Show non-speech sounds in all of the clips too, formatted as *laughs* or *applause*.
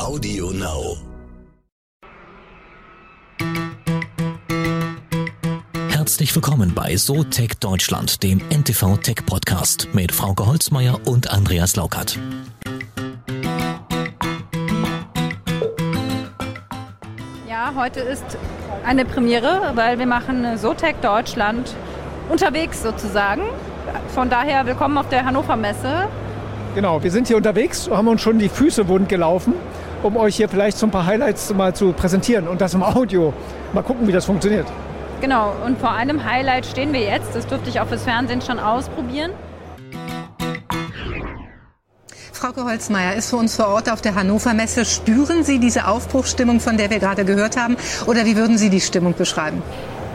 Audio Now. Herzlich willkommen bei SoTech Deutschland, dem NTV Tech Podcast mit Frauke Holzmeier und Andreas Laukert. Ja, heute ist eine Premiere, weil wir machen SoTech Deutschland unterwegs sozusagen. Von daher willkommen auf der Hannover Messe. Genau, wir sind hier unterwegs, haben uns schon die Füße wund gelaufen, um euch hier vielleicht so ein paar Highlights mal zu präsentieren und das im Audio. Mal gucken, wie das funktioniert. Genau, und vor einem Highlight stehen wir jetzt. Das durfte ich auch fürs Fernsehen schon ausprobieren. Frauke Holzmeier ist für uns vor Ort auf der Hannover Messe. Spüren Sie diese Aufbruchsstimmung, von der wir gerade gehört haben? Oder wie würden Sie die Stimmung beschreiben?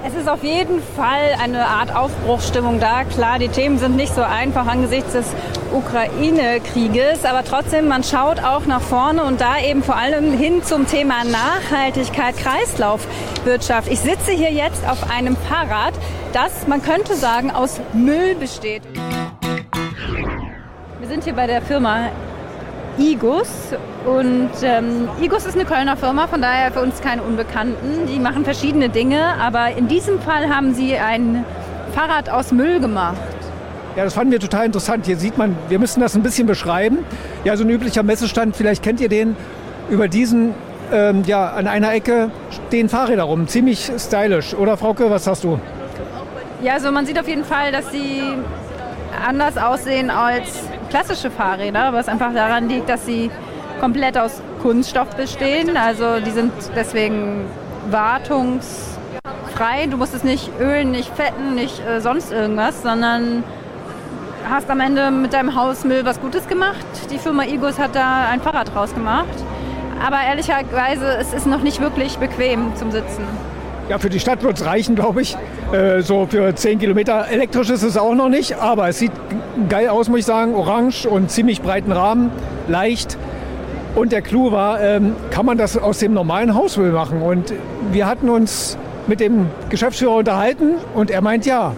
Es ist auf jeden Fall eine Art Aufbruchsstimmung da. Klar, die Themen sind nicht so einfach angesichts des Ukraine-Krieges, aber trotzdem, man schaut auch nach vorne und da eben vor allem hin zum Thema Nachhaltigkeit, Kreislaufwirtschaft. Ich sitze hier jetzt auf einem Fahrrad, das, man könnte sagen, aus Müll besteht. Wir sind hier bei der Firma Igus. Und ähm, Igus ist eine Kölner Firma, von daher für uns keine Unbekannten. Die machen verschiedene Dinge, aber in diesem Fall haben sie ein Fahrrad aus Müll gemacht. Ja, das fanden wir total interessant. Hier sieht man, wir müssen das ein bisschen beschreiben. Ja, so ein üblicher Messestand, vielleicht kennt ihr den. Über diesen, ähm, ja, an einer Ecke stehen Fahrräder rum. Ziemlich stylisch. Oder Frauke, was hast du? Ja, also man sieht auf jeden Fall, dass sie anders aussehen als klassische Fahrräder, was einfach daran liegt, dass sie komplett aus Kunststoff bestehen. Also die sind deswegen wartungsfrei. Du musst es nicht ölen, nicht fetten, nicht äh, sonst irgendwas, sondern hast am Ende mit deinem Hausmüll was Gutes gemacht. Die Firma Igos hat da ein Fahrrad draus gemacht. Aber ehrlicherweise, es ist noch nicht wirklich bequem zum Sitzen. Ja, für die Stadt wird es reichen, glaube ich. Äh, so für 10 Kilometer. Elektrisch ist es auch noch nicht, aber es sieht geil aus, muss ich sagen. Orange und ziemlich breiten Rahmen, leicht. Und der Clou war, ähm, kann man das aus dem normalen Hausmüll machen? Und wir hatten uns mit dem Geschäftsführer unterhalten und er meint ja.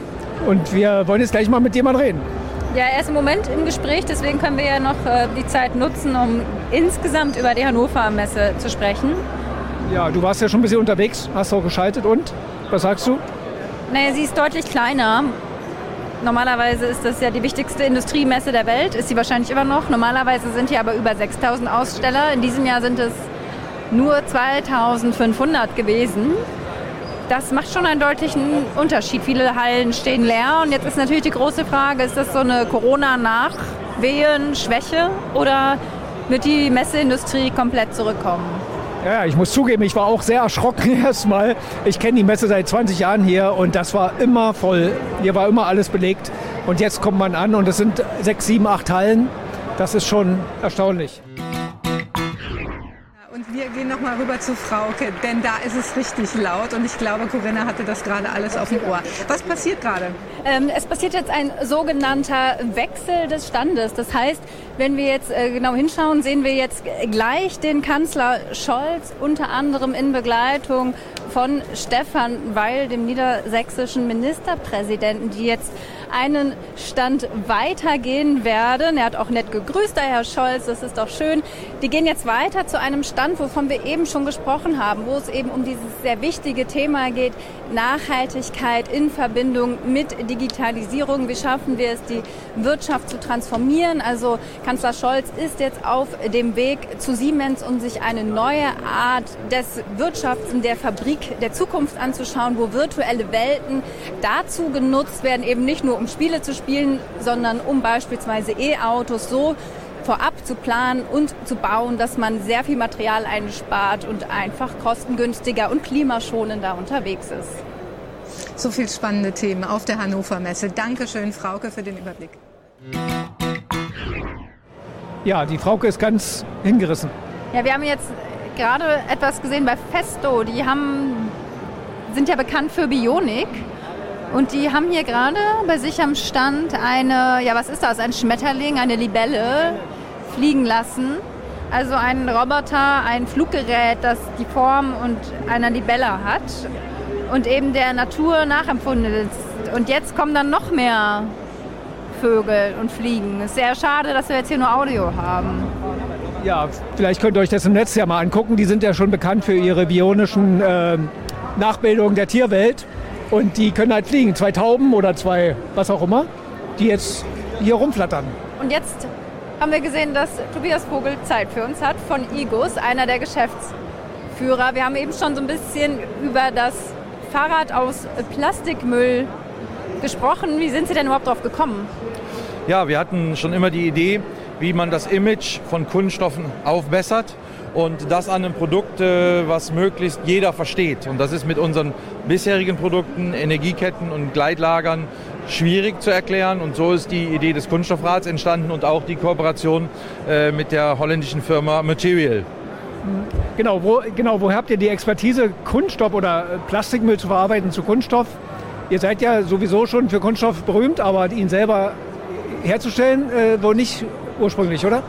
Und wir wollen jetzt gleich mal mit jemandem reden. Ja, er ist im Moment im Gespräch, deswegen können wir ja noch äh, die Zeit nutzen, um insgesamt über die Hannover Messe zu sprechen. Ja, du warst ja schon ein bisschen unterwegs, hast auch geschaltet und was sagst du? Naja, sie ist deutlich kleiner. Normalerweise ist das ja die wichtigste Industriemesse der Welt, ist sie wahrscheinlich immer noch. Normalerweise sind hier aber über 6000 Aussteller. In diesem Jahr sind es nur 2500 gewesen. Das macht schon einen deutlichen Unterschied. Viele Hallen stehen leer und jetzt ist natürlich die große Frage, ist das so eine Corona-Nachwehen-Schwäche oder wird die Messeindustrie komplett zurückkommen? Ja, ich muss zugeben, ich war auch sehr erschrocken *laughs* erstmal. Ich kenne die Messe seit 20 Jahren hier und das war immer voll. Hier war immer alles belegt. Und jetzt kommt man an und es sind sechs, sieben, acht Hallen. Das ist schon erstaunlich. Und wir gehen noch mal rüber zu Frauke, denn da ist es richtig laut und ich glaube, Corinna hatte das gerade alles auf dem Ohr. Was passiert gerade? Ähm, es passiert jetzt ein sogenannter Wechsel des Standes. Das heißt, wenn wir jetzt äh, genau hinschauen, sehen wir jetzt gleich den Kanzler Scholz unter anderem in Begleitung von Stefan Weil, dem niedersächsischen Ministerpräsidenten, die jetzt einen Stand weitergehen werden. Er hat auch nett gegrüßt, der Herr Scholz, das ist doch schön. Die gehen jetzt weiter zu einem Stand, wovon wir eben schon gesprochen haben, wo es eben um dieses sehr wichtige Thema geht, Nachhaltigkeit in Verbindung mit Digitalisierung. Wie schaffen wir es, die Wirtschaft zu transformieren? Also Kanzler Scholz ist jetzt auf dem Weg zu Siemens, um sich eine neue Art des Wirtschafts in der Fabrik der Zukunft anzuschauen, wo virtuelle Welten dazu genutzt werden, eben nicht nur um Spiele zu spielen, sondern um beispielsweise E-Autos so vorab zu planen und zu bauen, dass man sehr viel Material einspart und einfach kostengünstiger und klimaschonender unterwegs ist. So viel spannende Themen auf der Hannover Messe. Dankeschön, Frauke, für den Überblick. Ja, die Frauke ist ganz hingerissen. Ja, wir haben jetzt gerade etwas gesehen bei Festo. Die haben, sind ja bekannt für Bionik. Und die haben hier gerade bei sich am Stand eine, ja was ist das, ein Schmetterling, eine Libelle fliegen lassen. Also ein Roboter, ein Fluggerät, das die Form und einer Libelle hat und eben der Natur nachempfunden ist. Und jetzt kommen dann noch mehr Vögel und Fliegen. Ist sehr schade, dass wir jetzt hier nur Audio haben. Ja, vielleicht könnt ihr euch das im Netz ja mal angucken. Die sind ja schon bekannt für ihre bionischen äh, Nachbildungen der Tierwelt. Und die können halt fliegen. Zwei Tauben oder zwei, was auch immer, die jetzt hier rumflattern. Und jetzt haben wir gesehen, dass Tobias Vogel Zeit für uns hat von IGUS, einer der Geschäftsführer. Wir haben eben schon so ein bisschen über das Fahrrad aus Plastikmüll gesprochen. Wie sind Sie denn überhaupt drauf gekommen? Ja, wir hatten schon immer die Idee, wie man das Image von Kunststoffen aufbessert und das an einem Produkt, äh, was möglichst jeder versteht. Und das ist mit unseren bisherigen Produkten, Energieketten und Gleitlagern schwierig zu erklären. Und so ist die Idee des Kunststoffrads entstanden und auch die Kooperation äh, mit der holländischen Firma Material. Genau, wo, genau, woher habt ihr die Expertise, Kunststoff oder Plastikmüll zu verarbeiten zu Kunststoff? Ihr seid ja sowieso schon für Kunststoff berühmt, aber ihn selber herzustellen, äh, wohl nicht ursprünglich, oder?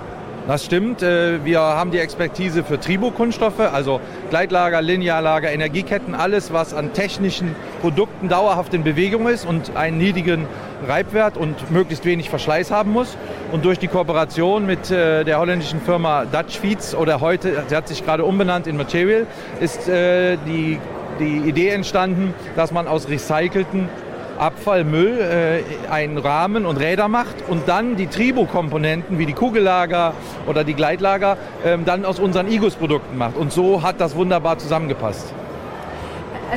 Das stimmt. Äh, wir haben die Expertise für Tribo-Kunststoffe, also Gleitlager, Linearlager, Energieketten, alles, was an technischen Produkten dauerhaft in Bewegung ist und einen niedrigen Reibwert und möglichst wenig Verschleiß haben muss. Und durch die Kooperation mit äh, der holländischen Firma Dutch Feeds oder heute, sie hat sich gerade umbenannt in Material, ist äh, die, die Idee entstanden, dass man aus recycelten Abfallmüll äh, einen Rahmen und Räder macht und dann die Tribo-Komponenten wie die Kugellager oder die Gleitlager ähm, dann aus unseren IGUS-Produkten macht. Und so hat das wunderbar zusammengepasst.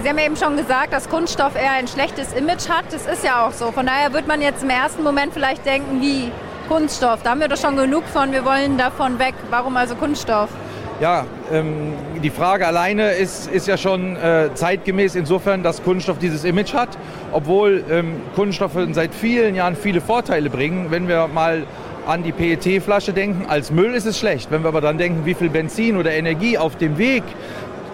Sie haben ja eben schon gesagt, dass Kunststoff eher ein schlechtes Image hat. Das ist ja auch so. Von daher wird man jetzt im ersten Moment vielleicht denken, wie Kunststoff. Da haben wir doch schon genug von, wir wollen davon weg. Warum also Kunststoff? Ja, ähm, die Frage alleine ist, ist ja schon äh, zeitgemäß insofern, dass Kunststoff dieses Image hat, obwohl ähm, Kunststoffe seit vielen Jahren viele Vorteile bringen. Wenn wir mal an die PET-Flasche denken, als Müll ist es schlecht. Wenn wir aber dann denken, wie viel Benzin oder Energie auf dem Weg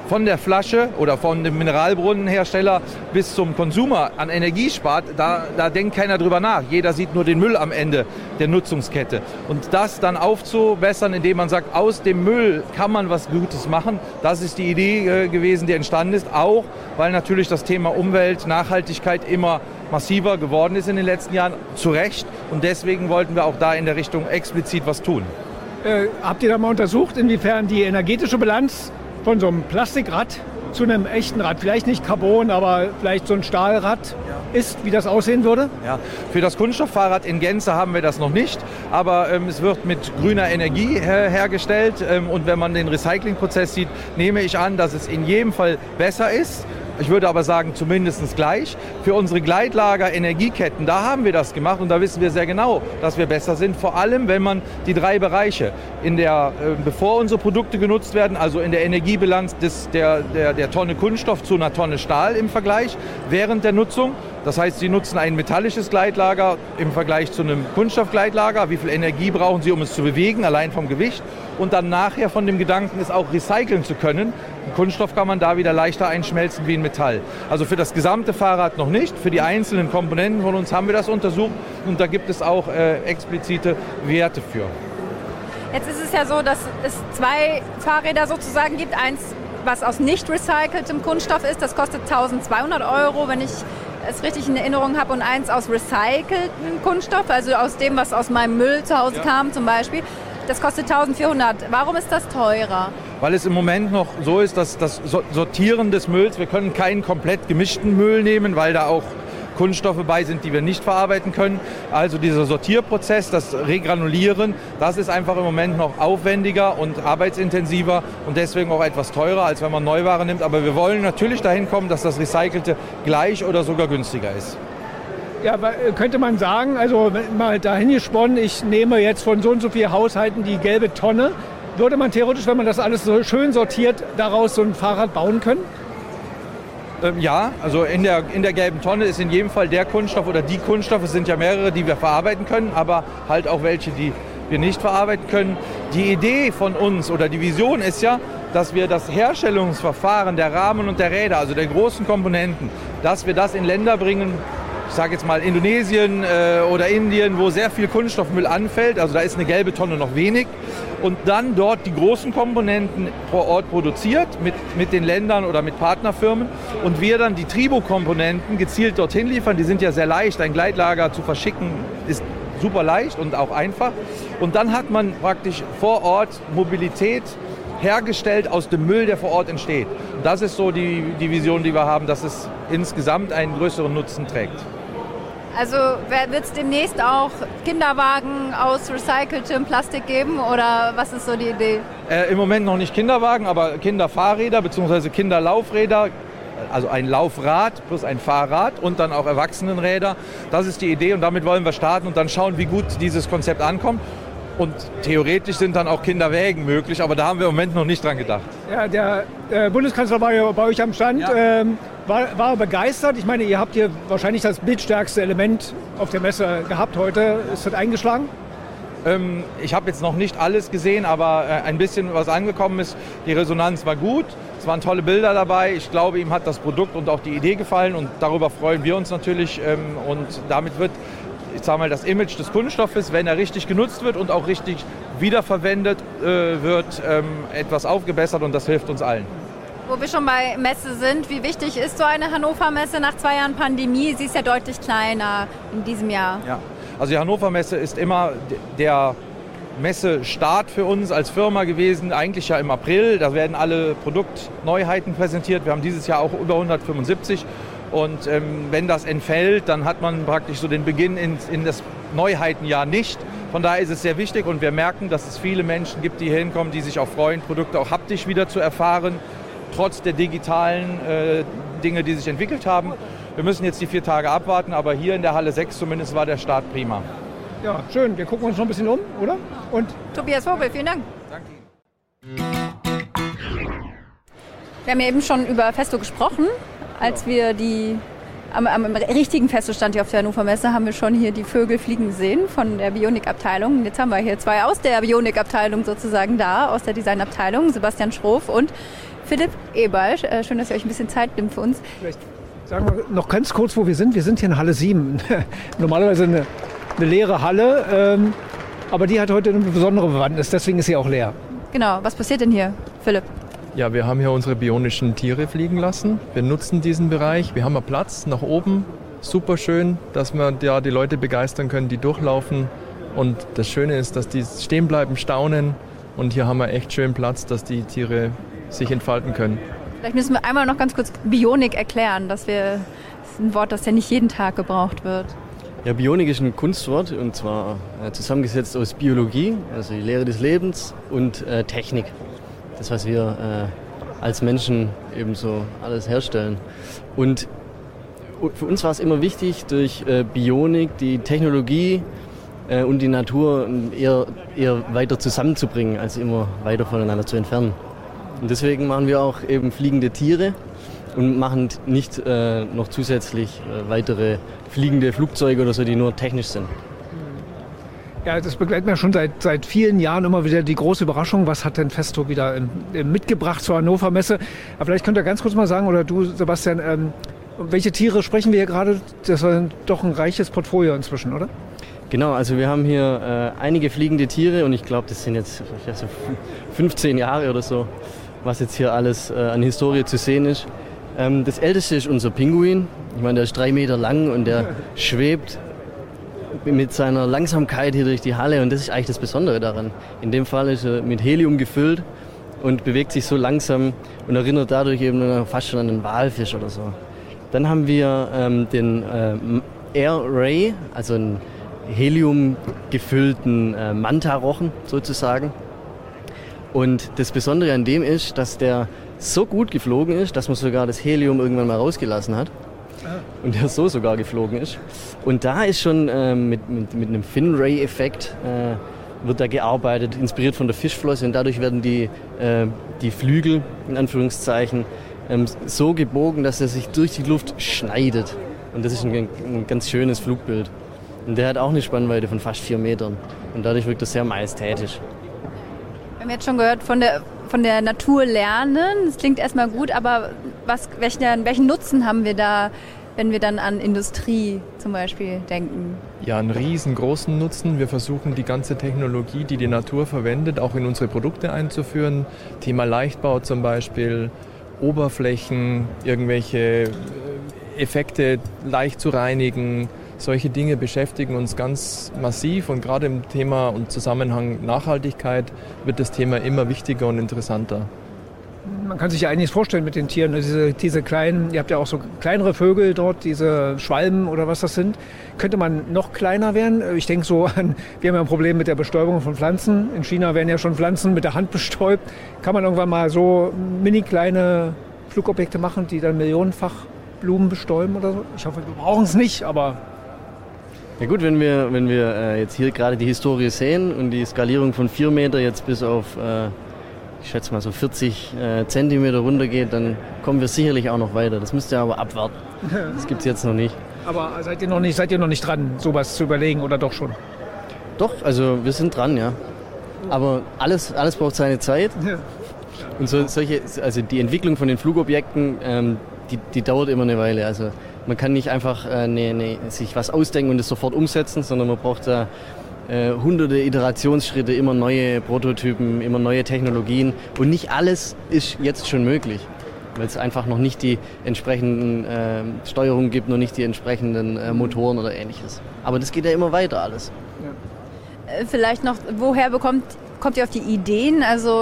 von der Flasche oder von dem Mineralbrunnenhersteller bis zum Konsumer an Energie spart, da, da denkt keiner drüber nach. Jeder sieht nur den Müll am Ende der Nutzungskette. Und das dann aufzubessern, indem man sagt, aus dem Müll kann man was Gutes machen, das ist die Idee äh, gewesen, die entstanden ist. Auch weil natürlich das Thema Umwelt, Nachhaltigkeit immer massiver geworden ist in den letzten Jahren, zu Recht. Und deswegen wollten wir auch da in der Richtung explizit was tun. Äh, habt ihr da mal untersucht, inwiefern die energetische Bilanz von so einem Plastikrad zu einem echten Rad, vielleicht nicht Carbon, aber vielleicht so ein Stahlrad ist, wie das aussehen würde? Ja, für das Kunststofffahrrad in Gänze haben wir das noch nicht, aber ähm, es wird mit grüner Energie her hergestellt ähm, und wenn man den Recyclingprozess sieht, nehme ich an, dass es in jedem Fall besser ist ich würde aber sagen, zumindest gleich. Für unsere Gleitlager, Energieketten, da haben wir das gemacht und da wissen wir sehr genau, dass wir besser sind. Vor allem, wenn man die drei Bereiche, in der, äh, bevor unsere Produkte genutzt werden, also in der Energiebilanz des, der, der, der Tonne Kunststoff zu einer Tonne Stahl im Vergleich, während der Nutzung. Das heißt, Sie nutzen ein metallisches Gleitlager im Vergleich zu einem Kunststoffgleitlager. Wie viel Energie brauchen Sie, um es zu bewegen, allein vom Gewicht? Und dann nachher von dem Gedanken, es auch recyceln zu können. Kunststoff kann man da wieder leichter einschmelzen wie in Metall. Also für das gesamte Fahrrad noch nicht. Für die einzelnen Komponenten von uns haben wir das untersucht und da gibt es auch äh, explizite Werte für. Jetzt ist es ja so, dass es zwei Fahrräder sozusagen gibt. Eins, was aus nicht recyceltem Kunststoff ist, das kostet 1200 Euro, wenn ich es richtig in Erinnerung habe, und eins aus recyceltem Kunststoff, also aus dem, was aus meinem Müll zu Hause ja. kam zum Beispiel. Das kostet 1400. Warum ist das teurer? Weil es im Moment noch so ist, dass das Sortieren des Mülls, wir können keinen komplett gemischten Müll nehmen, weil da auch Kunststoffe bei sind, die wir nicht verarbeiten können. Also dieser Sortierprozess, das Regranulieren, das ist einfach im Moment noch aufwendiger und arbeitsintensiver und deswegen auch etwas teurer, als wenn man Neuware nimmt. Aber wir wollen natürlich dahin kommen, dass das Recycelte gleich oder sogar günstiger ist. Ja, könnte man sagen, also mal dahin gesponnen, ich nehme jetzt von so und so vielen Haushalten die gelbe Tonne. Würde man theoretisch, wenn man das alles so schön sortiert, daraus so ein Fahrrad bauen können? Ähm, ja, also in der, in der gelben Tonne ist in jedem Fall der Kunststoff oder die Kunststoffe, es sind ja mehrere, die wir verarbeiten können, aber halt auch welche, die wir nicht verarbeiten können. Die Idee von uns oder die Vision ist ja, dass wir das Herstellungsverfahren der Rahmen und der Räder, also der großen Komponenten, dass wir das in Länder bringen, ich sage jetzt mal Indonesien äh, oder Indien, wo sehr viel Kunststoffmüll anfällt, also da ist eine gelbe Tonne noch wenig, und dann dort die großen Komponenten vor Ort produziert mit, mit den Ländern oder mit Partnerfirmen und wir dann die Tribo-Komponenten gezielt dorthin liefern. Die sind ja sehr leicht, ein Gleitlager zu verschicken ist super leicht und auch einfach. Und dann hat man praktisch vor Ort Mobilität hergestellt aus dem Müll, der vor Ort entsteht. Das ist so die, die Vision, die wir haben, dass es insgesamt einen größeren Nutzen trägt. Also wird es demnächst auch Kinderwagen aus recyceltem Plastik geben oder was ist so die Idee? Äh, Im Moment noch nicht Kinderwagen, aber Kinderfahrräder bzw. Kinderlaufräder. Also ein Laufrad plus ein Fahrrad und dann auch Erwachsenenräder. Das ist die Idee und damit wollen wir starten und dann schauen, wie gut dieses Konzept ankommt. Und theoretisch sind dann auch Kinderwägen möglich, aber da haben wir im Moment noch nicht dran gedacht. Ja, der äh, Bundeskanzler war ja bei euch am Stand, ja. ähm, war, war begeistert. Ich meine, ihr habt hier wahrscheinlich das bildstärkste Element auf der Messe gehabt heute. Ist das eingeschlagen? Ähm, ich habe jetzt noch nicht alles gesehen, aber äh, ein bisschen was angekommen ist. Die Resonanz war gut. Es waren tolle Bilder dabei. Ich glaube, ihm hat das Produkt und auch die Idee gefallen und darüber freuen wir uns natürlich. Ähm, und damit wird ich sage mal, das Image des Kunststoffes, wenn er richtig genutzt wird und auch richtig wiederverwendet äh, wird, ähm, etwas aufgebessert und das hilft uns allen. Wo wir schon bei Messe sind, wie wichtig ist so eine Hannover Messe nach zwei Jahren Pandemie? Sie ist ja deutlich kleiner in diesem Jahr. Ja, also die Hannover Messe ist immer der Messestart für uns als Firma gewesen, eigentlich ja im April. Da werden alle Produktneuheiten präsentiert. Wir haben dieses Jahr auch über 175 und ähm, wenn das entfällt, dann hat man praktisch so den Beginn in, in das Neuheitenjahr nicht. Von daher ist es sehr wichtig und wir merken, dass es viele Menschen gibt, die hier hinkommen, die sich auch freuen, Produkte auch haptisch wieder zu erfahren, trotz der digitalen äh, Dinge, die sich entwickelt haben. Wir müssen jetzt die vier Tage abwarten, aber hier in der Halle 6 zumindest war der Start prima. Ja, schön. Wir gucken uns noch ein bisschen um, oder? Und Tobias Vogel, vielen Dank. Danke Ihnen. Wir haben ja eben schon über Festo gesprochen als wir die am, am, richtigen Feststand hier auf der Hannover Messe haben wir schon hier die Vögel fliegen gesehen von der Bionik-Abteilung. Jetzt haben wir hier zwei aus der Bionik-Abteilung sozusagen da, aus der Design-Abteilung, Sebastian Schroff und Philipp Eberl. Äh, schön, dass ihr euch ein bisschen Zeit nimmt für uns. Vielleicht sagen wir noch ganz kurz, wo wir sind. Wir sind hier in Halle 7. *laughs* Normalerweise eine, eine leere Halle, ähm, aber die hat heute eine besondere Bewandtnis, deswegen ist sie auch leer. Genau, was passiert denn hier, Philipp? Ja, wir haben hier unsere bionischen Tiere fliegen lassen. Wir nutzen diesen Bereich. Wir haben einen Platz nach oben. Super schön, dass wir ja die Leute begeistern können, die durchlaufen. Und das Schöne ist, dass die stehen bleiben, staunen. Und hier haben wir echt schön Platz, dass die Tiere sich entfalten können. Vielleicht müssen wir einmal noch ganz kurz Bionik erklären, dass wir das ist ein Wort, das ja nicht jeden Tag gebraucht wird. Ja, Bionik ist ein Kunstwort und zwar äh, zusammengesetzt aus Biologie, also die Lehre des Lebens und äh, Technik das, was wir äh, als Menschen eben so alles herstellen. Und für uns war es immer wichtig, durch äh, Bionik die Technologie äh, und die Natur eher, eher weiter zusammenzubringen, als immer weiter voneinander zu entfernen. Und deswegen machen wir auch eben fliegende Tiere und machen nicht äh, noch zusätzlich äh, weitere fliegende Flugzeuge oder so, die nur technisch sind. Ja, das begleitet mir schon seit, seit vielen Jahren immer wieder die große Überraschung, was hat denn Festo wieder in, in mitgebracht zur Hannover Messe. Aber vielleicht könnt ihr ganz kurz mal sagen, oder du, Sebastian, ähm, welche Tiere sprechen wir hier gerade? Das war doch ein reiches Portfolio inzwischen, oder? Genau, also wir haben hier äh, einige fliegende Tiere und ich glaube, das sind jetzt so 15 Jahre oder so, was jetzt hier alles äh, an Historie zu sehen ist. Ähm, das älteste ist unser Pinguin. Ich meine, der ist drei Meter lang und der *laughs* schwebt mit seiner Langsamkeit hier durch die Halle und das ist eigentlich das Besondere daran. In dem Fall ist er mit Helium gefüllt und bewegt sich so langsam und erinnert dadurch eben fast schon an einen Walfisch oder so. Dann haben wir ähm, den äh, Air Ray, also einen Helium gefüllten äh, Manta-Rochen sozusagen. Und das Besondere an dem ist, dass der so gut geflogen ist, dass man sogar das Helium irgendwann mal rausgelassen hat und der so sogar geflogen ist. Und da ist schon äh, mit, mit, mit einem Fin-Ray-Effekt äh, wird da gearbeitet, inspiriert von der Fischflosse und dadurch werden die, äh, die Flügel, in Anführungszeichen, ähm, so gebogen, dass er sich durch die Luft schneidet. Und das ist ein, ein ganz schönes Flugbild. Und der hat auch eine Spannweite von fast vier Metern. Und dadurch wirkt er sehr majestätisch. Wir haben jetzt schon gehört, von der, von der Natur lernen. Das klingt erstmal gut, aber was, welchen, welchen Nutzen haben wir da wenn wir dann an Industrie zum Beispiel denken? Ja, einen riesengroßen Nutzen. Wir versuchen die ganze Technologie, die die Natur verwendet, auch in unsere Produkte einzuführen. Thema Leichtbau zum Beispiel, Oberflächen, irgendwelche äh, Effekte leicht zu reinigen, solche Dinge beschäftigen uns ganz massiv und gerade im Thema und Zusammenhang Nachhaltigkeit wird das Thema immer wichtiger und interessanter. Man kann sich ja einiges vorstellen mit den Tieren. Diese, diese kleinen, ihr habt ja auch so kleinere Vögel dort, diese Schwalben oder was das sind. Könnte man noch kleiner werden? Ich denke so an, *laughs* wir haben ja ein Problem mit der Bestäubung von Pflanzen. In China werden ja schon Pflanzen mit der Hand bestäubt. Kann man irgendwann mal so mini kleine Flugobjekte machen, die dann millionenfach Blumen bestäuben oder so? Ich hoffe, wir brauchen es nicht, aber ja gut, wenn wir, wenn wir äh, jetzt hier gerade die Historie sehen und die Skalierung von 4 Meter jetzt bis auf, äh, ich schätze mal so 40 äh, Zentimeter runtergeht, dann kommen wir sicherlich auch noch weiter. Das müsst ihr aber abwarten. Das gibt es jetzt noch nicht. Aber seid ihr noch nicht, seid ihr noch nicht dran, sowas zu überlegen oder doch schon? Doch, also wir sind dran, ja. Aber alles, alles braucht seine Zeit. Ja. Und so, solche, also die Entwicklung von den Flugobjekten, ähm, die, die dauert immer eine Weile. Also man kann nicht einfach äh, ne, ne, sich was ausdenken und es sofort umsetzen, sondern man braucht da äh, hunderte Iterationsschritte, immer neue Prototypen, immer neue Technologien. Und nicht alles ist jetzt schon möglich, weil es einfach noch nicht die entsprechenden äh, Steuerungen gibt, noch nicht die entsprechenden äh, Motoren oder ähnliches. Aber das geht ja immer weiter alles. Ja. Äh, vielleicht noch, woher bekommt Kommt ihr auf die Ideen? Also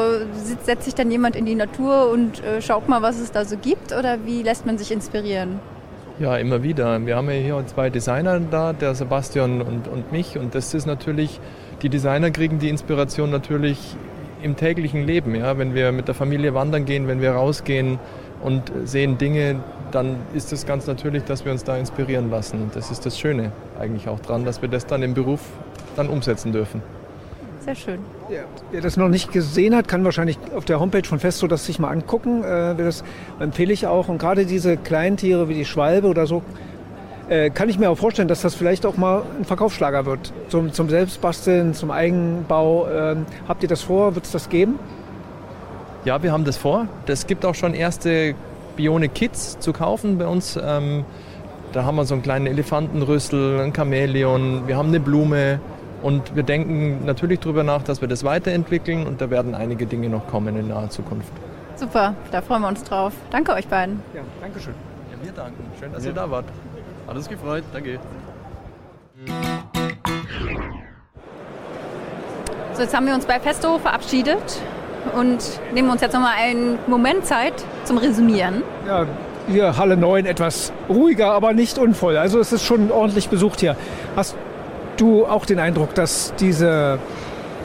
setzt sich dann jemand in die Natur und äh, schaut mal, was es da so gibt? Oder wie lässt man sich inspirieren? Ja, immer wieder. Wir haben ja hier zwei Designer da, der Sebastian und, und mich. Und das ist natürlich, die Designer kriegen die Inspiration natürlich im täglichen Leben. Ja? Wenn wir mit der Familie wandern gehen, wenn wir rausgehen und sehen Dinge, dann ist es ganz natürlich, dass wir uns da inspirieren lassen. Und das ist das Schöne eigentlich auch dran, dass wir das dann im Beruf dann umsetzen dürfen. Sehr schön. Ja, wer das noch nicht gesehen hat, kann wahrscheinlich auf der Homepage von Festo das sich mal angucken. Äh, das empfehle ich auch. Und gerade diese kleinen Tiere wie die Schwalbe oder so, äh, kann ich mir auch vorstellen, dass das vielleicht auch mal ein Verkaufsschlager wird. Zum, zum Selbstbasteln, zum Eigenbau. Äh, habt ihr das vor? Wird es das geben? Ja, wir haben das vor. Es gibt auch schon erste Bione-Kits zu kaufen bei uns. Ähm, da haben wir so einen kleinen Elefantenrüssel, ein Chamäleon, wir haben eine Blume, und wir denken natürlich darüber nach, dass wir das weiterentwickeln und da werden einige Dinge noch kommen in naher Zukunft. Super, da freuen wir uns drauf. Danke euch beiden. Ja, danke schön. Ja, wir danken. Schön, dass ja. ihr da wart. Alles gefreut. Danke. So, jetzt haben wir uns bei Festo verabschiedet und nehmen uns jetzt nochmal einen Moment Zeit zum Resümieren. Ja, hier Halle 9 etwas ruhiger, aber nicht unvoll. Also es ist schon ordentlich besucht hier. Hast du auch den Eindruck, dass diese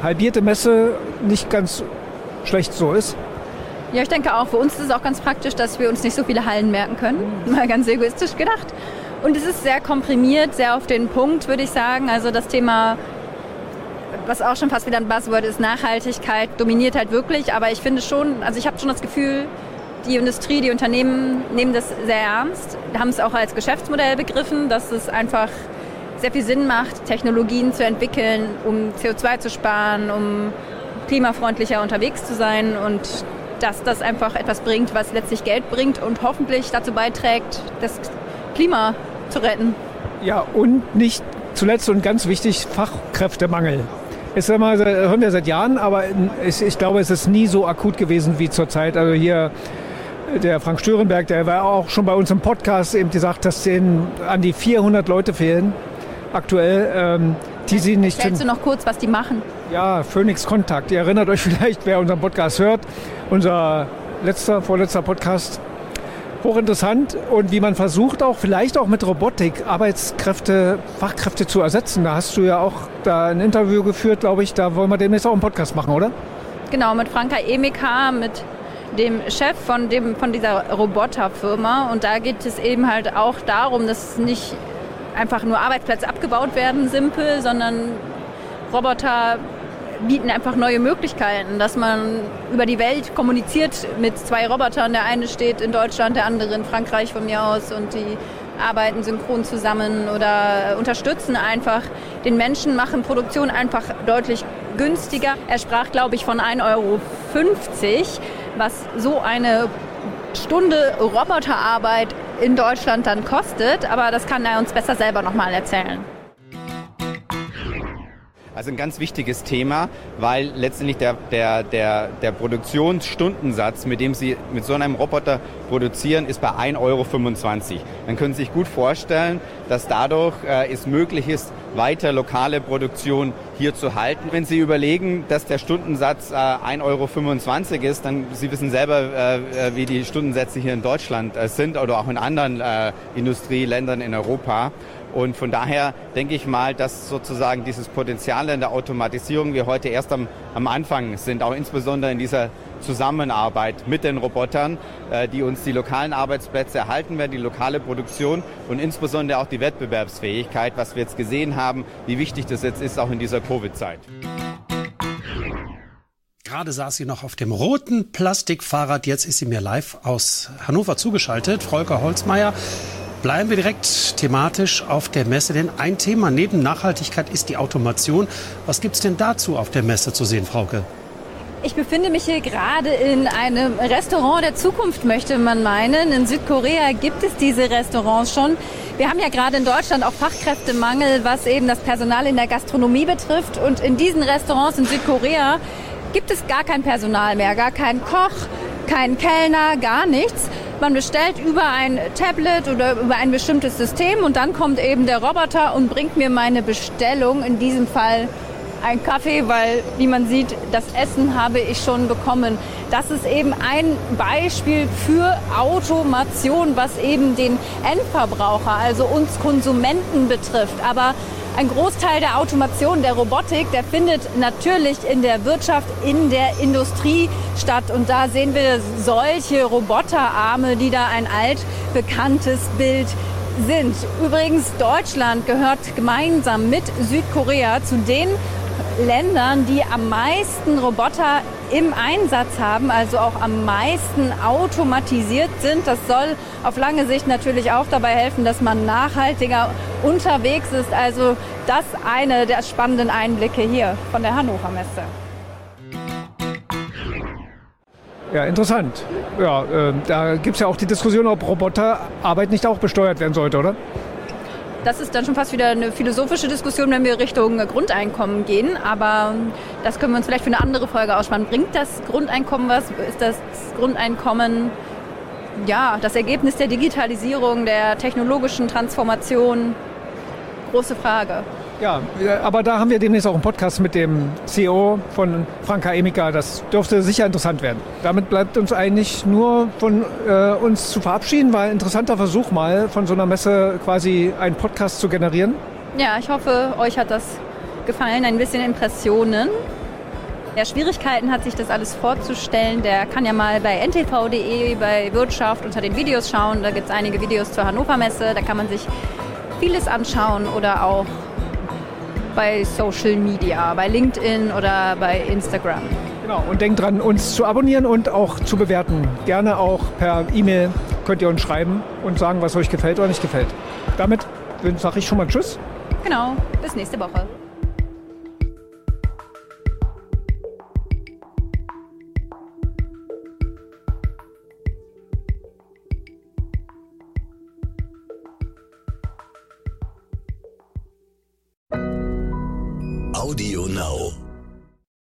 halbierte Messe nicht ganz schlecht so ist? Ja, ich denke auch. Für uns ist es auch ganz praktisch, dass wir uns nicht so viele Hallen merken können. Mal ganz egoistisch gedacht. Und es ist sehr komprimiert, sehr auf den Punkt, würde ich sagen. Also das Thema, was auch schon fast wieder ein Buzzword ist, Nachhaltigkeit, dominiert halt wirklich. Aber ich finde schon, also ich habe schon das Gefühl, die Industrie, die Unternehmen nehmen das sehr ernst, haben es auch als Geschäftsmodell begriffen, dass es einfach sehr viel Sinn macht, Technologien zu entwickeln, um CO2 zu sparen, um klimafreundlicher unterwegs zu sein und dass das einfach etwas bringt, was letztlich Geld bringt und hoffentlich dazu beiträgt, das Klima zu retten. Ja, und nicht zuletzt und ganz wichtig, Fachkräftemangel. Ist immer, hören wir seit Jahren, aber ich glaube, es ist nie so akut gewesen wie zurzeit. Also hier der Frank Störenberg, der war auch schon bei uns im Podcast eben gesagt, dass denen an die 400 Leute fehlen aktuell, ähm, die sie nicht. Stellst du noch kurz, was die machen? Ja, Phoenix Kontakt. Ihr erinnert euch vielleicht, wer unseren Podcast hört. Unser letzter, vorletzter Podcast. Hochinteressant und wie man versucht auch vielleicht auch mit Robotik Arbeitskräfte, Fachkräfte zu ersetzen. Da hast du ja auch da ein Interview geführt, glaube ich. Da wollen wir demnächst auch einen Podcast machen, oder? Genau, mit Franka Emeka, mit dem Chef von, dem, von dieser Roboterfirma. Und da geht es eben halt auch darum, dass nicht einfach nur Arbeitsplätze abgebaut werden, simpel, sondern Roboter bieten einfach neue Möglichkeiten, dass man über die Welt kommuniziert mit zwei Robotern. Der eine steht in Deutschland, der andere in Frankreich von mir aus und die arbeiten synchron zusammen oder unterstützen einfach den Menschen, machen Produktion einfach deutlich günstiger. Er sprach, glaube ich, von 1,50 Euro, was so eine Stunde Roboterarbeit in Deutschland dann kostet. Aber das kann er uns besser selber nochmal erzählen. Also ein ganz wichtiges Thema, weil letztendlich der, der, der, der Produktionsstundensatz, mit dem Sie mit so einem Roboter produzieren, ist bei 1,25 Euro. Dann können Sie sich gut vorstellen, dass dadurch äh, es möglich ist, weiter lokale Produktion hier zu halten. Wenn Sie überlegen, dass der Stundensatz äh, 1,25 Euro ist, dann Sie wissen selber, äh, äh, wie die Stundensätze hier in Deutschland äh, sind oder auch in anderen äh, Industrieländern in Europa. Und von daher denke ich mal, dass sozusagen dieses Potenzial in der Automatisierung wir heute erst am, am Anfang sind, auch insbesondere in dieser Zusammenarbeit mit den Robotern, äh, die uns die lokalen Arbeitsplätze erhalten werden, die lokale Produktion und insbesondere auch die Wettbewerbsfähigkeit, was wir jetzt gesehen haben, wie wichtig das jetzt ist, auch in dieser Covid-Zeit. Gerade saß sie noch auf dem roten Plastikfahrrad, jetzt ist sie mir live aus Hannover zugeschaltet. Volker Holzmeier, Bleiben wir direkt thematisch auf der Messe, denn ein Thema neben Nachhaltigkeit ist die Automation. Was gibt es denn dazu auf der Messe zu sehen, Frauke? Ich befinde mich hier gerade in einem Restaurant der Zukunft, möchte man meinen. In Südkorea gibt es diese Restaurants schon. Wir haben ja gerade in Deutschland auch Fachkräftemangel, was eben das Personal in der Gastronomie betrifft. Und in diesen Restaurants in Südkorea gibt es gar kein Personal mehr, gar keinen Koch, keinen Kellner, gar nichts. Man bestellt über ein Tablet oder über ein bestimmtes System und dann kommt eben der Roboter und bringt mir meine Bestellung, in diesem Fall ein Kaffee, weil, wie man sieht, das Essen habe ich schon bekommen. Das ist eben ein Beispiel für Automation, was eben den Endverbraucher, also uns Konsumenten betrifft. Aber ein Großteil der Automation, der Robotik, der findet natürlich in der Wirtschaft, in der Industrie statt. Und da sehen wir solche Roboterarme, die da ein altbekanntes Bild sind. Übrigens, Deutschland gehört gemeinsam mit Südkorea zu den Ländern, die am meisten Roboter im Einsatz haben, also auch am meisten automatisiert sind. Das soll auf lange Sicht natürlich auch dabei helfen, dass man nachhaltiger unterwegs ist. Also das eine der spannenden Einblicke hier von der Hannover Messe. Ja, interessant. Ja, äh, da gibt es ja auch die Diskussion, ob Roboterarbeit nicht auch besteuert werden sollte, oder? Das ist dann schon fast wieder eine philosophische Diskussion, wenn wir Richtung Grundeinkommen gehen. Aber das können wir uns vielleicht für eine andere Folge ausspannen. Bringt das Grundeinkommen was? Ist das Grundeinkommen ja, das Ergebnis der Digitalisierung, der technologischen Transformation? Große Frage. Ja, aber da haben wir demnächst auch einen Podcast mit dem CEO von Franka Emika. Das dürfte sicher interessant werden. Damit bleibt uns eigentlich nur von äh, uns zu verabschieden, weil interessanter Versuch mal von so einer Messe quasi einen Podcast zu generieren. Ja, ich hoffe, euch hat das gefallen, ein bisschen Impressionen. Wer Schwierigkeiten hat, sich das alles vorzustellen, der kann ja mal bei ntv.de, bei Wirtschaft unter den Videos schauen. Da gibt es einige Videos zur Hannover Messe. Da kann man sich vieles anschauen oder auch bei Social Media, bei LinkedIn oder bei Instagram. Genau, und denkt dran, uns zu abonnieren und auch zu bewerten. Gerne auch per E-Mail könnt ihr uns schreiben und sagen, was euch gefällt oder nicht gefällt. Damit sage ich schon mal Tschüss. Genau, bis nächste Woche.